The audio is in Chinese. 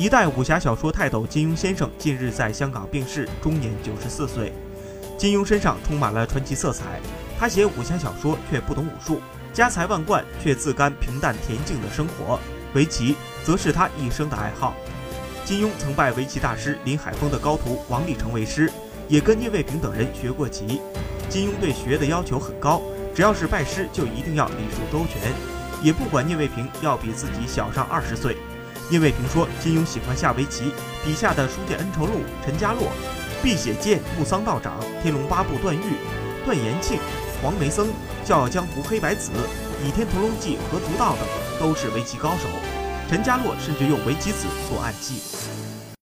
一代武侠小说泰斗金庸先生近日在香港病逝，终年九十四岁。金庸身上充满了传奇色彩，他写武侠小说却不懂武术，家财万贯却自甘平淡恬静的生活。围棋则是他一生的爱好。金庸曾拜围棋大师林海峰的高徒王立成为师，也跟聂卫平等人学过棋。金庸对学的要求很高，只要是拜师就一定要礼数周全，也不管聂卫平要比自己小上二十岁。聂卫平说，金庸喜欢下围棋，笔下的书剑恩仇录、陈家洛、碧血剑木桑道长、天龙八部段誉、段延庆、黄梅僧、笑傲江湖黑白子、倚天屠龙记和足道等都是围棋高手。陈家洛甚至用围棋子做暗器。